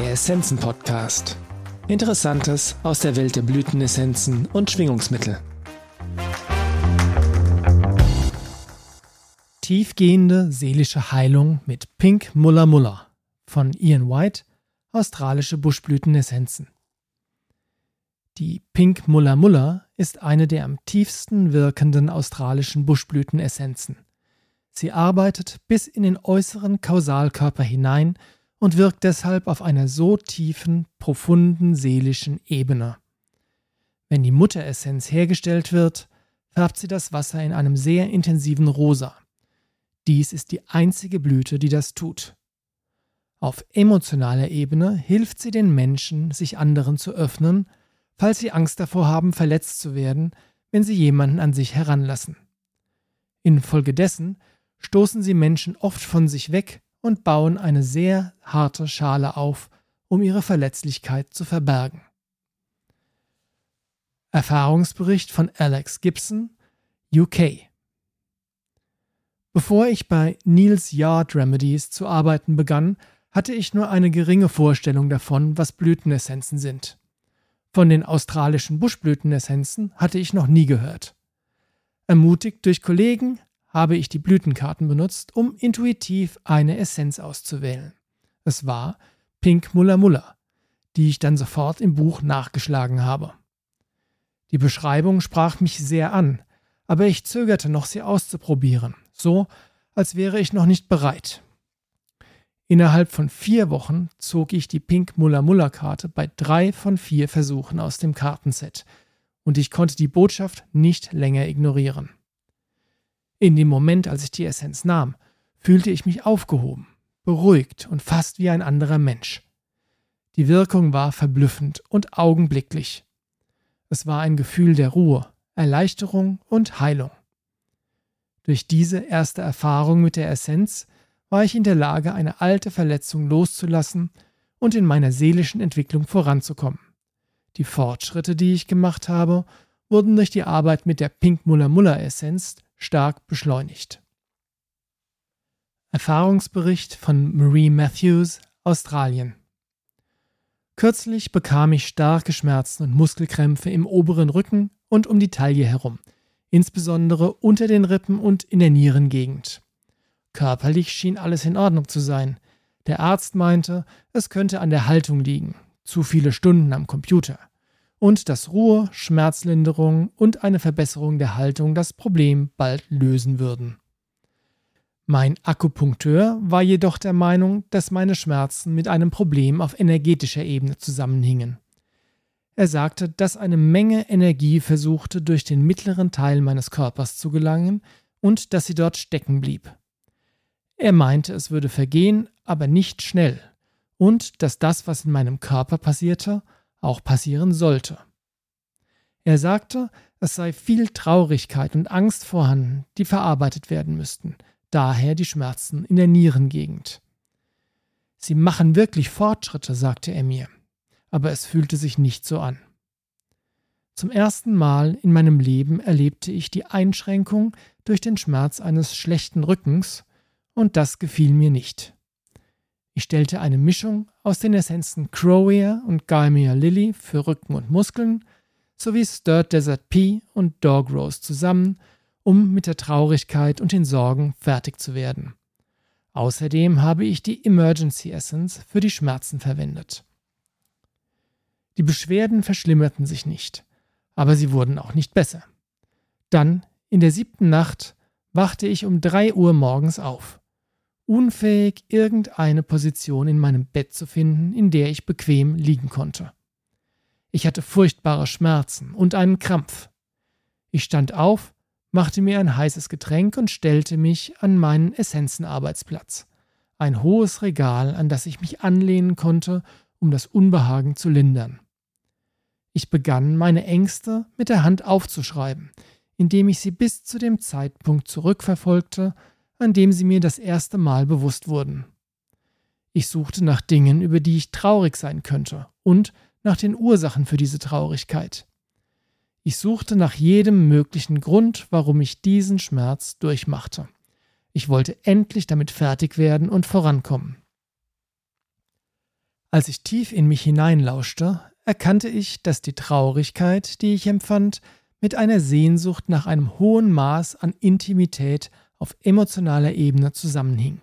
Der Essenzen Podcast. Interessantes aus der Welt der Blütenessenzen und Schwingungsmittel. Tiefgehende seelische Heilung mit Pink Muller Muller von Ian White, australische Buschblütenessenzen. Die Pink Muller Muller ist eine der am tiefsten wirkenden australischen Buschblütenessenzen. Sie arbeitet bis in den äußeren Kausalkörper hinein und wirkt deshalb auf einer so tiefen, profunden seelischen Ebene. Wenn die Mutteressenz hergestellt wird, färbt sie das Wasser in einem sehr intensiven Rosa. Dies ist die einzige Blüte, die das tut. Auf emotionaler Ebene hilft sie den Menschen, sich anderen zu öffnen, falls sie Angst davor haben, verletzt zu werden, wenn sie jemanden an sich heranlassen. Infolgedessen stoßen sie Menschen oft von sich weg und bauen eine sehr harte Schale auf, um ihre Verletzlichkeit zu verbergen. Erfahrungsbericht von Alex Gibson, UK. Bevor ich bei Niels Yard Remedies zu arbeiten begann, hatte ich nur eine geringe Vorstellung davon, was Blütenessenzen sind. Von den australischen Buschblütenessenzen hatte ich noch nie gehört. Ermutigt durch Kollegen habe ich die Blütenkarten benutzt, um intuitiv eine Essenz auszuwählen. Es war Pink Muller Muller, die ich dann sofort im Buch nachgeschlagen habe. Die Beschreibung sprach mich sehr an, aber ich zögerte noch, sie auszuprobieren, so als wäre ich noch nicht bereit. Innerhalb von vier Wochen zog ich die Pink Muller Muller Karte bei drei von vier Versuchen aus dem Kartenset und ich konnte die Botschaft nicht länger ignorieren. In dem Moment, als ich die Essenz nahm, fühlte ich mich aufgehoben, beruhigt und fast wie ein anderer Mensch. Die Wirkung war verblüffend und augenblicklich. Es war ein Gefühl der Ruhe, Erleichterung und Heilung. Durch diese erste Erfahrung mit der Essenz war ich in der Lage, eine alte Verletzung loszulassen und in meiner seelischen Entwicklung voranzukommen. Die Fortschritte, die ich gemacht habe, wurden durch die Arbeit mit der Pink Muller Muller Essenz stark beschleunigt. Erfahrungsbericht von Marie Matthews, Australien. Kürzlich bekam ich starke Schmerzen und Muskelkrämpfe im oberen Rücken und um die Taille herum, insbesondere unter den Rippen und in der Nierengegend. Körperlich schien alles in Ordnung zu sein. Der Arzt meinte, es könnte an der Haltung liegen, zu viele Stunden am Computer und dass Ruhe, Schmerzlinderung und eine Verbesserung der Haltung das Problem bald lösen würden. Mein Akupunkteur war jedoch der Meinung, dass meine Schmerzen mit einem Problem auf energetischer Ebene zusammenhingen. Er sagte, dass eine Menge Energie versuchte, durch den mittleren Teil meines Körpers zu gelangen und dass sie dort stecken blieb. Er meinte, es würde vergehen, aber nicht schnell, und dass das, was in meinem Körper passierte, auch passieren sollte. Er sagte, es sei viel Traurigkeit und Angst vorhanden, die verarbeitet werden müssten, daher die Schmerzen in der Nierengegend. Sie machen wirklich Fortschritte, sagte er mir, aber es fühlte sich nicht so an. Zum ersten Mal in meinem Leben erlebte ich die Einschränkung durch den Schmerz eines schlechten Rückens, und das gefiel mir nicht. Ich stellte eine Mischung aus den Essenzen Crowea und Gaimea Lily für Rücken und Muskeln sowie Stirred Desert Pea und Dog Rose zusammen, um mit der Traurigkeit und den Sorgen fertig zu werden. Außerdem habe ich die Emergency Essence für die Schmerzen verwendet. Die Beschwerden verschlimmerten sich nicht, aber sie wurden auch nicht besser. Dann, in der siebten Nacht, wachte ich um drei Uhr morgens auf unfähig, irgendeine Position in meinem Bett zu finden, in der ich bequem liegen konnte. Ich hatte furchtbare Schmerzen und einen Krampf. Ich stand auf, machte mir ein heißes Getränk und stellte mich an meinen Essenzenarbeitsplatz. Ein hohes Regal, an das ich mich anlehnen konnte, um das Unbehagen zu lindern. Ich begann, meine Ängste mit der Hand aufzuschreiben, indem ich sie bis zu dem Zeitpunkt zurückverfolgte, an dem sie mir das erste Mal bewusst wurden. Ich suchte nach Dingen, über die ich traurig sein könnte und nach den Ursachen für diese Traurigkeit. Ich suchte nach jedem möglichen Grund, warum ich diesen Schmerz durchmachte. Ich wollte endlich damit fertig werden und vorankommen. Als ich tief in mich hineinlauschte, erkannte ich, dass die Traurigkeit, die ich empfand, mit einer Sehnsucht nach einem hohen Maß an Intimität auf emotionaler Ebene zusammenhing.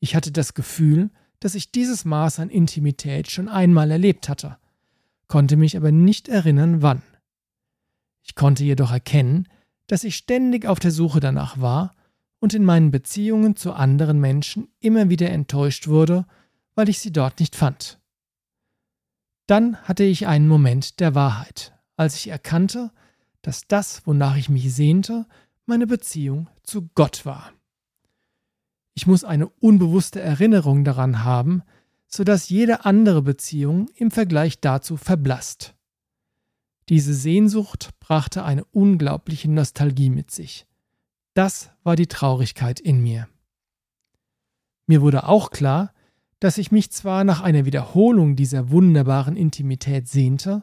Ich hatte das Gefühl, dass ich dieses Maß an Intimität schon einmal erlebt hatte, konnte mich aber nicht erinnern, wann. Ich konnte jedoch erkennen, dass ich ständig auf der Suche danach war und in meinen Beziehungen zu anderen Menschen immer wieder enttäuscht wurde, weil ich sie dort nicht fand. Dann hatte ich einen Moment der Wahrheit, als ich erkannte, dass das, wonach ich mich sehnte, meine Beziehung zu Gott war. Ich muss eine unbewusste Erinnerung daran haben, sodass jede andere Beziehung im Vergleich dazu verblasst. Diese Sehnsucht brachte eine unglaubliche Nostalgie mit sich. Das war die Traurigkeit in mir. Mir wurde auch klar, dass ich mich zwar nach einer Wiederholung dieser wunderbaren Intimität sehnte,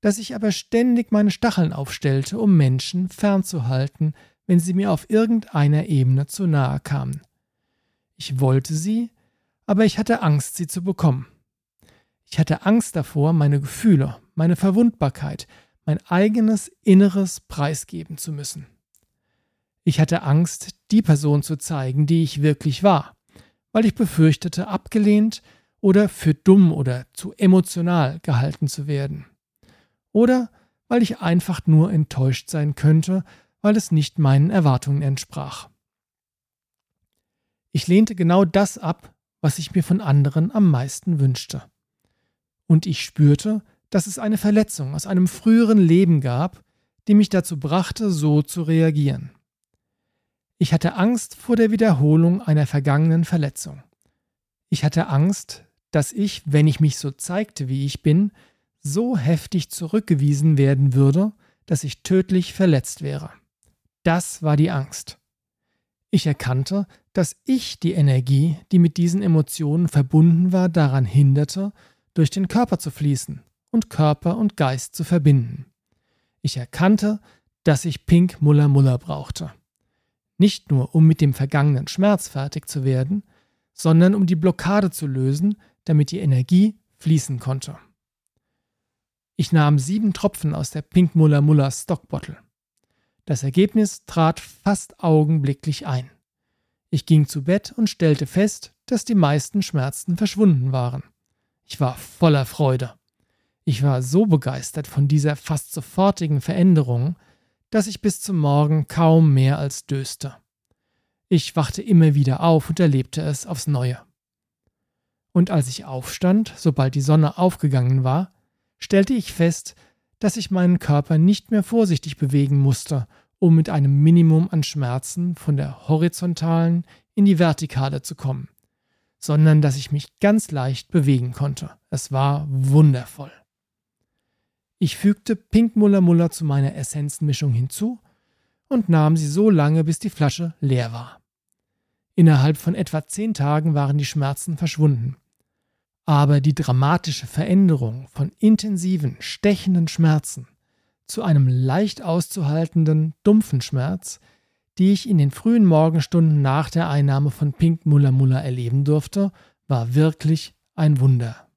dass ich aber ständig meine Stacheln aufstellte, um Menschen fernzuhalten, wenn sie mir auf irgendeiner Ebene zu nahe kamen. Ich wollte sie, aber ich hatte Angst, sie zu bekommen. Ich hatte Angst davor, meine Gefühle, meine Verwundbarkeit, mein eigenes Inneres preisgeben zu müssen. Ich hatte Angst, die Person zu zeigen, die ich wirklich war, weil ich befürchtete, abgelehnt oder für dumm oder zu emotional gehalten zu werden. Oder weil ich einfach nur enttäuscht sein könnte, weil es nicht meinen Erwartungen entsprach. Ich lehnte genau das ab, was ich mir von anderen am meisten wünschte. Und ich spürte, dass es eine Verletzung aus einem früheren Leben gab, die mich dazu brachte, so zu reagieren. Ich hatte Angst vor der Wiederholung einer vergangenen Verletzung. Ich hatte Angst, dass ich, wenn ich mich so zeigte, wie ich bin, so heftig zurückgewiesen werden würde, dass ich tödlich verletzt wäre. Das war die Angst. Ich erkannte, dass ich die Energie, die mit diesen Emotionen verbunden war, daran hinderte, durch den Körper zu fließen und Körper und Geist zu verbinden. Ich erkannte, dass ich Pink Muller Muller brauchte. Nicht nur, um mit dem vergangenen Schmerz fertig zu werden, sondern um die Blockade zu lösen, damit die Energie fließen konnte. Ich nahm sieben Tropfen aus der Pink Muller Muller Stockbottle. Das Ergebnis trat fast augenblicklich ein. Ich ging zu Bett und stellte fest, dass die meisten Schmerzen verschwunden waren. Ich war voller Freude. Ich war so begeistert von dieser fast sofortigen Veränderung, dass ich bis zum Morgen kaum mehr als döste. Ich wachte immer wieder auf und erlebte es aufs Neue. Und als ich aufstand, sobald die Sonne aufgegangen war, stellte ich fest, dass ich meinen Körper nicht mehr vorsichtig bewegen musste, um mit einem Minimum an Schmerzen von der horizontalen in die vertikale zu kommen, sondern dass ich mich ganz leicht bewegen konnte. Es war wundervoll. Ich fügte Pink Muller Muller zu meiner Essenzenmischung hinzu und nahm sie so lange, bis die Flasche leer war. Innerhalb von etwa zehn Tagen waren die Schmerzen verschwunden. Aber die dramatische Veränderung von intensiven, stechenden Schmerzen zu einem leicht auszuhaltenden, dumpfen Schmerz, die ich in den frühen Morgenstunden nach der Einnahme von Pink Muller Muller erleben durfte, war wirklich ein Wunder.